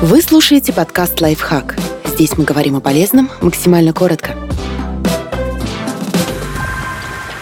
Вы слушаете подкаст «Лайфхак». Здесь мы говорим о полезном максимально коротко.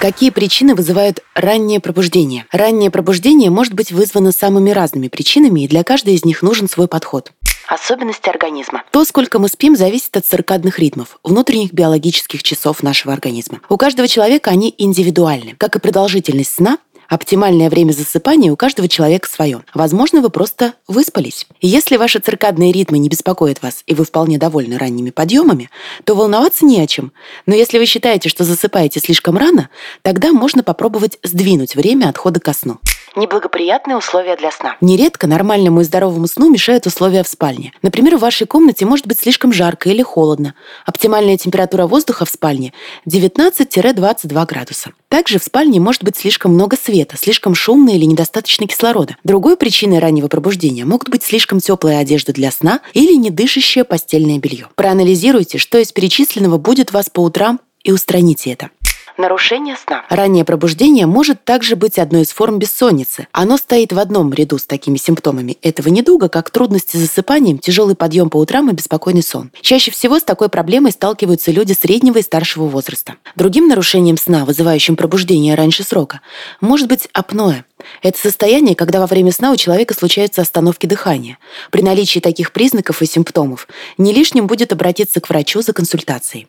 Какие причины вызывают раннее пробуждение? Раннее пробуждение может быть вызвано самыми разными причинами, и для каждой из них нужен свой подход. Особенности организма. То, сколько мы спим, зависит от циркадных ритмов, внутренних биологических часов нашего организма. У каждого человека они индивидуальны, как и продолжительность сна Оптимальное время засыпания у каждого человека свое. Возможно, вы просто выспались. если ваши циркадные ритмы не беспокоят вас, и вы вполне довольны ранними подъемами, то волноваться не о чем. Но если вы считаете, что засыпаете слишком рано, тогда можно попробовать сдвинуть время отхода ко сну неблагоприятные условия для сна. Нередко нормальному и здоровому сну мешают условия в спальне. Например, в вашей комнате может быть слишком жарко или холодно. Оптимальная температура воздуха в спальне 19-22 градуса. Также в спальне может быть слишком много света, слишком шумно или недостаточно кислорода. Другой причиной раннего пробуждения могут быть слишком теплая одежда для сна или недышащее постельное белье. Проанализируйте, что из перечисленного будет вас по утрам и устраните это нарушение сна. Раннее пробуждение может также быть одной из форм бессонницы. Оно стоит в одном ряду с такими симптомами этого недуга, как трудности с засыпанием, тяжелый подъем по утрам и беспокойный сон. Чаще всего с такой проблемой сталкиваются люди среднего и старшего возраста. Другим нарушением сна, вызывающим пробуждение раньше срока, может быть апноэ. Это состояние, когда во время сна у человека случаются остановки дыхания. При наличии таких признаков и симптомов не лишним будет обратиться к врачу за консультацией.